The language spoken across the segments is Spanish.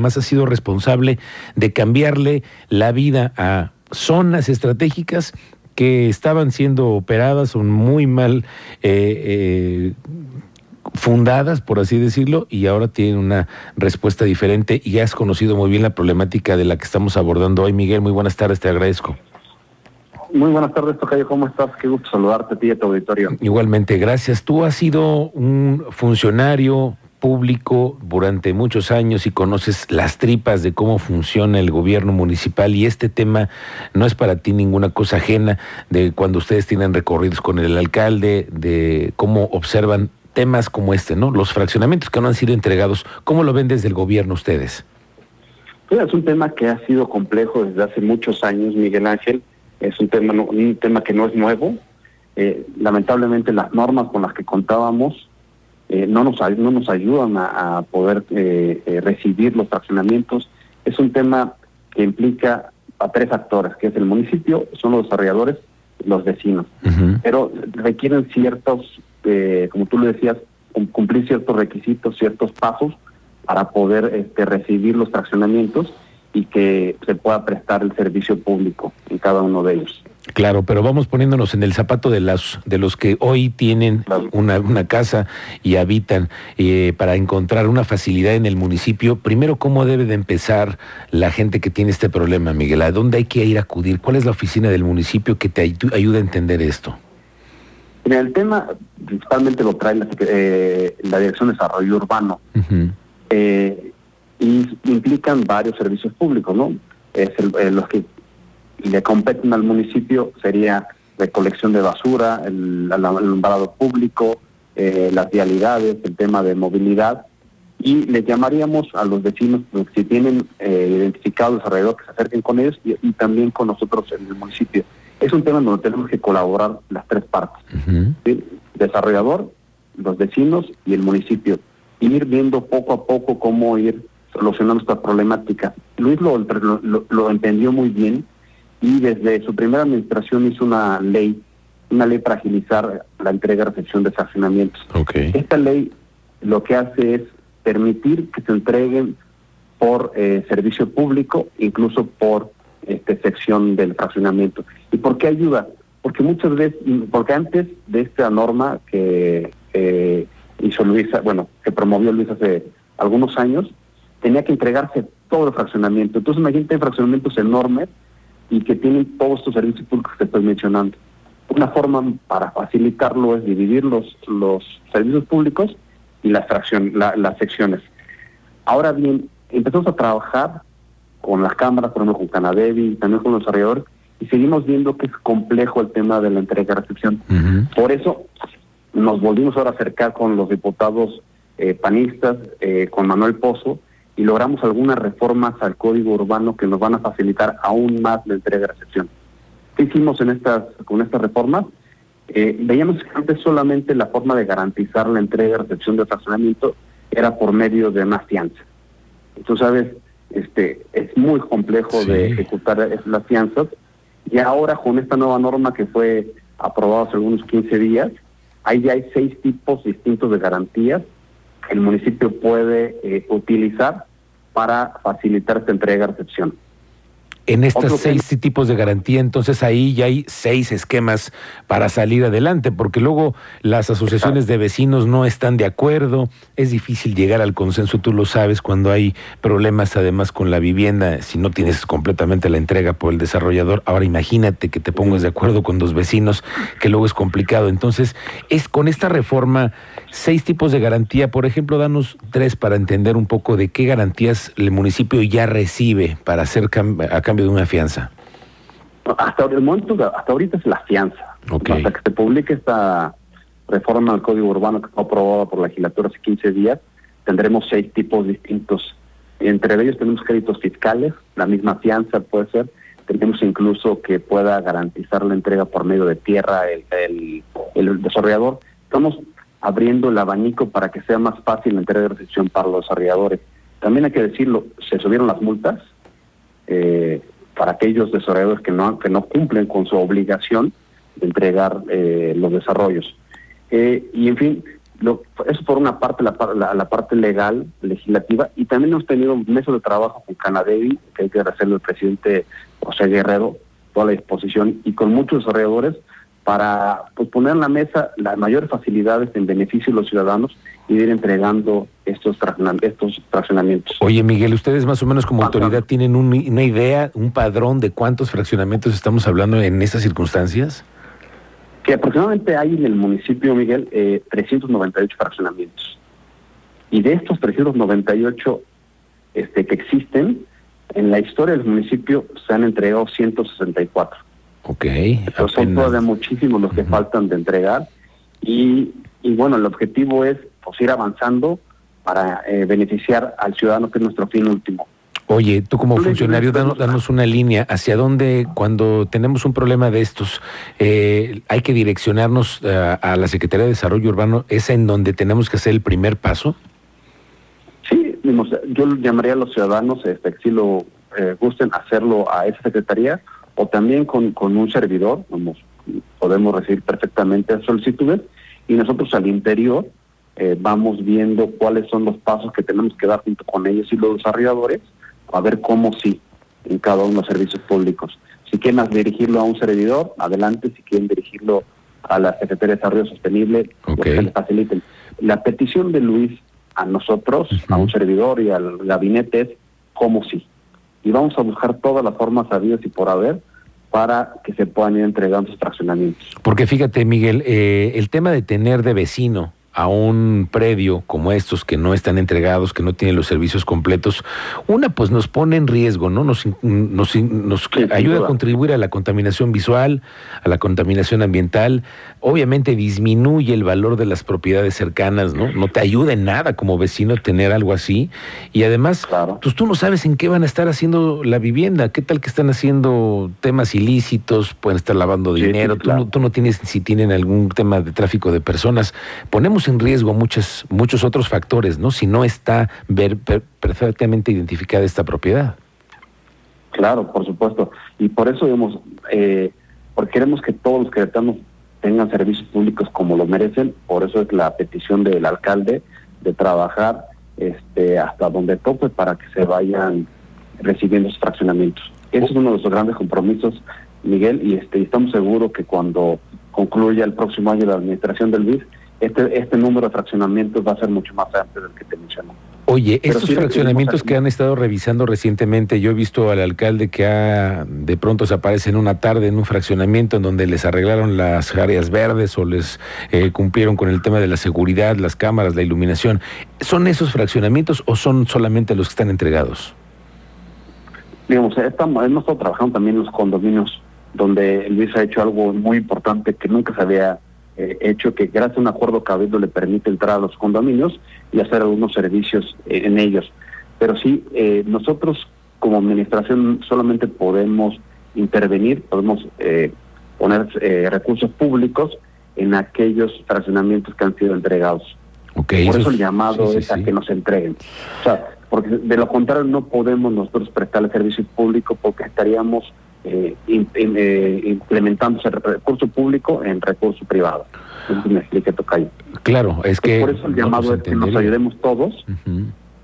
Más ha sido responsable de cambiarle la vida a zonas estratégicas que estaban siendo operadas, son muy mal eh, eh, fundadas, por así decirlo, y ahora tienen una respuesta diferente y has conocido muy bien la problemática de la que estamos abordando hoy. Miguel, muy buenas tardes, te agradezco. Muy buenas tardes, Tocayo, ¿cómo estás? Qué gusto saludarte a ti y a tu auditorio. Igualmente, gracias. Tú has sido un funcionario público durante muchos años y conoces las tripas de cómo funciona el gobierno municipal y este tema no es para ti ninguna cosa ajena de cuando ustedes tienen recorridos con el alcalde, de cómo observan temas como este, ¿no? Los fraccionamientos que no han sido entregados, ¿cómo lo ven desde el gobierno ustedes? es un tema que ha sido complejo desde hace muchos años, Miguel Ángel. Es un tema, un tema que no es nuevo. Eh, lamentablemente las normas con las que contábamos eh, no, nos, no nos ayudan a, poder eh, recibir los fraccionamientos. Es un tema que implica a tres actores, que es el municipio, son los desarrolladores los vecinos. Pero requieren ciertos, como tú lo decías, cumplir ciertos requisitos, ciertos pasos para poder este, recibir los fraccionamientos y que se pueda prestar el servicio público en cada uno de ellos. Claro, pero vamos poniéndonos en el zapato de las de los que hoy tienen una, una, casa y habitan eh, para encontrar una facilidad en el municipio. Primero, ¿cómo debe de empezar la gente que tiene este problema, Miguel? ¿A dónde hay que ir a acudir? ¿Cuál es la oficina del municipio que te ayuda a entender esto? Mira, el tema principalmente lo trae la, eh, Dirección de Desarrollo Urbano y implican varios servicios públicos, ¿no? Es el, los que le competen al municipio sería recolección de basura, el, alumbrado público, eh, las vialidades, el tema de movilidad, y le llamaríamos a los vecinos pues, si tienen eh, identificados alrededor que se acerquen con ellos y, también con nosotros en el municipio. Es un tema donde tenemos que colaborar las tres partes, desarrollador, los vecinos y el municipio. Ir viendo poco a poco cómo ir solucionando esta problemática. Luis lo, lo, entendió muy bien y desde su primera administración hizo una ley, una ley para agilizar la entrega y recepción de fraccionamientos. Esta ley lo que hace es permitir que se entreguen por eh, servicio público, incluso por este, sección del fraccionamiento. ¿Y por qué ayuda? Porque muchas veces, porque antes de esta norma que eh, hizo Luisa, bueno, que promovió Luis hace algunos años, tenía que entregarse todo el fraccionamiento. Entonces imagínate fraccionamientos enormes y que tienen todos estos servicios públicos que estoy mencionando. Una forma para facilitarlo es dividir los, los servicios públicos y las, fracción, las secciones. Ahora bien, empezamos a trabajar con las cámaras, por ejemplo, con Canadevi también con los desarrolladores, y seguimos viendo que es complejo el tema de la entrega y recepción. Por eso nos volvimos ahora a acercar con los diputados eh, panistas, eh, con Manuel Pozo, y logramos algunas reformas al código urbano que nos van a facilitar aún más la entrega y recepción. ¿Qué hicimos en estas, con estas reformas? Eh, veíamos que antes solamente la forma de garantizar la entrega y recepción de fraccionamiento era por medio de más fianza. Tú sabes, este, es muy complejo de ejecutar las fianzas y ahora con esta nueva norma que fue aprobada hace algunos 15 días, ahí ya hay seis tipos distintos de garantías el municipio puede eh, utilizar para facilitar esta entrega-recepción en estos seis tipos de garantía, entonces ahí ya hay seis esquemas para salir adelante, porque luego las asociaciones de vecinos no están de acuerdo, es difícil llegar al consenso, tú lo sabes, cuando hay problemas además con la vivienda, si no tienes completamente la entrega por el desarrollador, ahora imagínate que te pongas de acuerdo con dos vecinos, que luego es complicado. Entonces, es con esta reforma, seis tipos de garantía, por ejemplo, danos tres para entender un poco de qué garantías el municipio ya recibe para hacer a cambio de una fianza? Hasta el momento, hasta ahorita es la fianza. Hasta que se publique esta reforma al Código Urbano que fue aprobada por la legislatura hace 15 días, tendremos seis tipos distintos. Entre ellos tenemos créditos fiscales, la misma fianza puede ser. Tenemos incluso que pueda garantizar la entrega por medio de tierra el, el, desarrollador. Estamos abriendo el abanico para que sea más fácil la entrega de recepción para los desarrolladores. También hay que decirlo, se subieron las multas, eh, para aquellos desarrolladores que no, que no cumplen con su obligación de entregar eh, los desarrollos. Eh, y en fin, eso por una parte, la, la, parte legal, legislativa, y también hemos tenido meses de trabajo con Canadevi, que hay que agradecerle al presidente José Guerrero, toda la disposición, y con muchos desarrolladores para pues, poner en la mesa las mayores facilidades en beneficio de los ciudadanos y ir entregando estos, estos fraccionamientos. Oye, Miguel, ustedes más o menos como autoridad tienen una idea, un padrón de cuántos fraccionamientos estamos hablando en estas circunstancias? Que aproximadamente hay en el municipio, Miguel, eh, 398 fraccionamientos. Y de estos 398 este, que existen, en la historia del municipio se han entregado 164. Ok. son todavía muchísimos los que faltan de entregar. Y, y bueno, el objetivo es pues, ir avanzando para eh, beneficiar al ciudadano, que es nuestro fin último. Oye, tú como funcionario, danos, una línea hacia dónde, cuando tenemos un problema de estos, eh, hay que direccionarnos eh, a, la Secretaría de Desarrollo Urbano, ¿es en donde tenemos que hacer el primer paso? Sí, yo llamaría a los ciudadanos, este, si lo gusten, hacerlo a esa secretaría o también con, con un servidor, vamos, podemos recibir perfectamente solicitudes y nosotros al interior eh, vamos viendo cuáles son los pasos que tenemos que dar junto con ellos y los desarrolladores, a ver cómo sí en cada uno de los servicios públicos. Si quieren dirigirlo a un servidor, adelante, si quieren dirigirlo a la Secretaría de Desarrollo Sostenible, que les faciliten. La petición de Luis a nosotros, a un servidor y al gabinete es cómo sí. Y vamos a buscar todas las formas sabidas y por haber para que se puedan ir entregando sus fraccionamientos. Porque fíjate, Miguel, eh, el tema de tener de vecino a un predio como estos que no están entregados, que no tienen los servicios completos, una pues nos pone en riesgo, ¿no? Nos, nos, nos ayuda a contribuir a la contaminación visual, a la contaminación ambiental, obviamente disminuye el valor de las propiedades cercanas, ¿no? No te ayuda en nada como vecino tener algo así. Y además, pues tú no sabes en qué van a estar haciendo la vivienda, qué tal que están haciendo temas ilícitos, pueden estar lavando dinero, tú, no, tú no tienes si tienen algún tema de tráfico de personas, ponemos en riesgo muchos, muchos otros factores, ¿no? Si no está ver, perfectamente identificada esta propiedad. Claro, por supuesto. Y por eso, digamos, eh, porque queremos que todos los queretanos tengan servicios públicos como lo merecen, por eso es la petición del alcalde de trabajar este, hasta donde tope para que se vayan recibiendo esos fraccionamientos. Ese es uno de nuestros grandes compromisos, Miguel, y este, estamos seguros que cuando concluya el próximo año la administración del BIS, este, este número de fraccionamientos va a ser mucho más amplio del que te mencionó. Oye, estos fraccionamientos que han estado revisando recientemente, yo he visto al alcalde que ha, de pronto se aparece en una tarde en un fraccionamiento en donde les arreglaron las áreas verdes o les eh, cumplieron con el tema de la seguridad, las cámaras, la iluminación. ¿Son esos fraccionamientos o son solamente los que están entregados? Digamos, estamos, hemos estado trabajando también en los condominios donde Luis ha hecho algo muy importante que nunca se había eh, hecho que gracias a un acuerdo cabildo le permite entrar a los condominios y hacer algunos servicios eh, en ellos. Pero sí, eh, nosotros como administración solamente podemos intervenir, podemos poner recursos públicos en aquellos fraccionamientos que han sido entregados. Por eso, el llamado es a que nos entreguen. O sea, porque de lo contrario no podemos nosotros prestar el servicio público porque estaríamos eh, eh, implementando ese recurso público en recurso privado. Entonces me explique, Tocayo. Claro, es que... Por eso el llamado pues, es que nos ayudemos todos,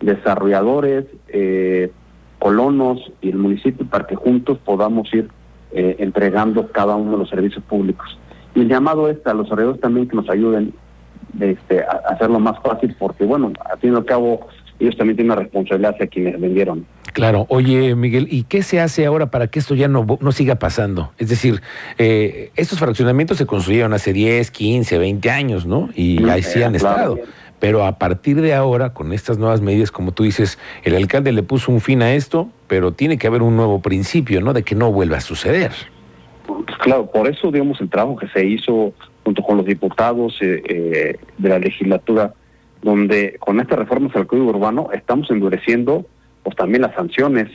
desarrolladores, eh, colonos y el municipio, para que juntos podamos ir eh, entregando cada uno de los servicios públicos. Y el llamado es a los desarrolladores también que nos ayuden este, a hacerlo más fácil, porque bueno, al fin y al cabo ellos también tienen una responsabilidad hacia quienes vendieron. Claro, oye Miguel, ¿y qué se hace ahora para que esto ya no, no siga pasando? Es decir, eh, estos fraccionamientos se construyeron hace 10, 15, 20 años, ¿no? Y ahí sí han estado. Pero a partir de ahora, con estas nuevas medidas, como tú dices, el alcalde le puso un fin a esto, pero tiene que haber un nuevo principio, ¿no? De que no vuelva a suceder. Pues claro, por eso, digamos, el trabajo que se hizo junto con los diputados eh, eh, de la legislatura donde con estas reformas al Código Urbano estamos endureciendo pues también las sanciones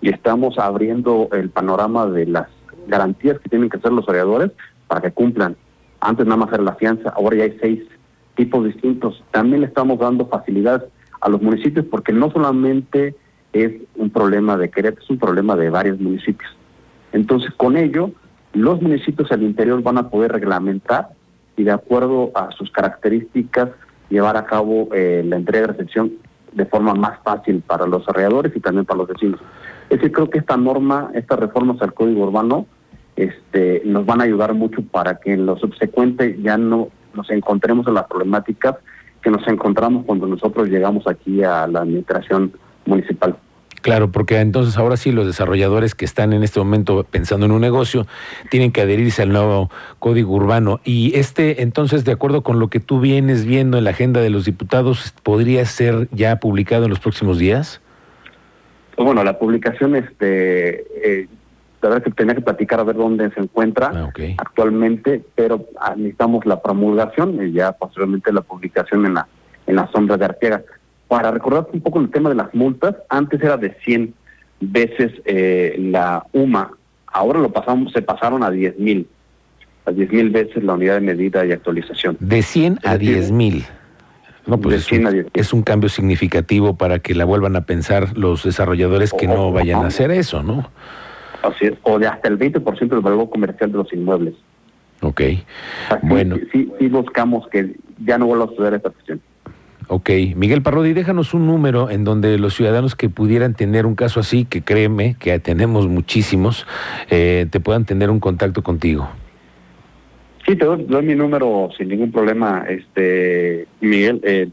y estamos abriendo el panorama de las garantías que tienen que hacer los oreadores para que cumplan. Antes nada más era la fianza, ahora ya hay seis tipos distintos. También le estamos dando facilidades a los municipios porque no solamente es un problema de Querétaro, es un problema de varios municipios. Entonces, con ello, los municipios al interior van a poder reglamentar y de acuerdo a sus características llevar a cabo eh, la entrega y recepción de forma más fácil para los desarrolladores y también para los vecinos. Es decir, creo que esta norma, estas reformas al Código Urbano, este, nos van a ayudar mucho para que en lo subsecuente ya no nos encontremos en las problemáticas que nos encontramos cuando nosotros llegamos aquí a la administración municipal. Claro, porque entonces ahora sí los desarrolladores que están en este momento pensando en un negocio tienen que adherirse al nuevo código urbano. Y este, entonces, de acuerdo con lo que tú vienes viendo en la agenda de los diputados, ¿podría ser ya publicado en los próximos días? Bueno, la publicación, este, eh, la verdad que tenía que platicar a ver dónde se encuentra Ah, actualmente, pero necesitamos la promulgación y ya posteriormente la publicación en la, en la sombra de Arteaga. Para recordarte un poco el tema de las multas, antes era de 100 veces eh, la UMA, ahora lo pasamos, se pasaron a 10 mil, a 10 mil veces la unidad de medida y actualización. De 100 a Es decir, 10 mil. No, pues es 100 un, a 10 mil. es un cambio significativo para que la vuelvan a pensar los desarrolladores que no Oh, vayan a hacer eso, ¿no? Así es, o de hasta el 20% del valor comercial de los inmuebles. Ok. Bueno. sí, sí buscamos que ya no vuelva a suceder esta cuestión. Ok, Miguel Parrodi, déjanos un número en donde los ciudadanos que pudieran tener un caso así, que créeme que tenemos muchísimos, eh, te puedan tener un contacto contigo. Sí, te doy, doy mi número sin ningún problema, este Miguel, eh,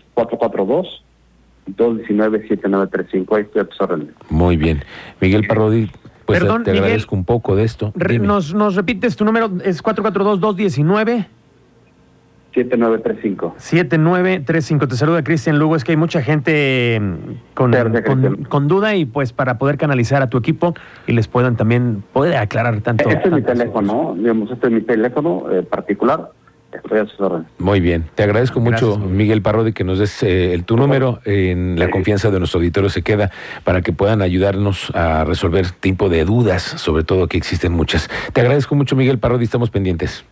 442-219-7935. Ahí estoy a tus órdenes. Muy bien. Miguel Parrodi, pues Perdón, te Miguel. agradezco un poco de esto. Re- nos, nos repites tu número, es 442-219. 7935. 7935. Te saluda Cristian Lugo. Es que hay mucha gente mm, con, con, con duda y pues para poder canalizar a tu equipo y les puedan también poder aclarar tanto. Este es mi teléfono, cosas. digamos, este es mi teléfono eh, particular. Estoy a sus órdenes. Muy bien. Te agradezco Gracias, mucho, Miguel. Miguel Parrodi, que nos des eh, el, tu número. En la confianza de nuestro auditorio se queda para que puedan ayudarnos a resolver tipo de dudas, sobre todo que existen muchas. Te agradezco mucho, Miguel Parrodi. Estamos pendientes.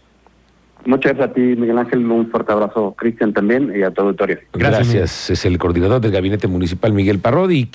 Muchas gracias a ti, Miguel Ángel. Un fuerte abrazo, Cristian, también, y a tu auditorio. Gracias, Gracias. Es el coordinador del Gabinete Municipal, Miguel Parrodi.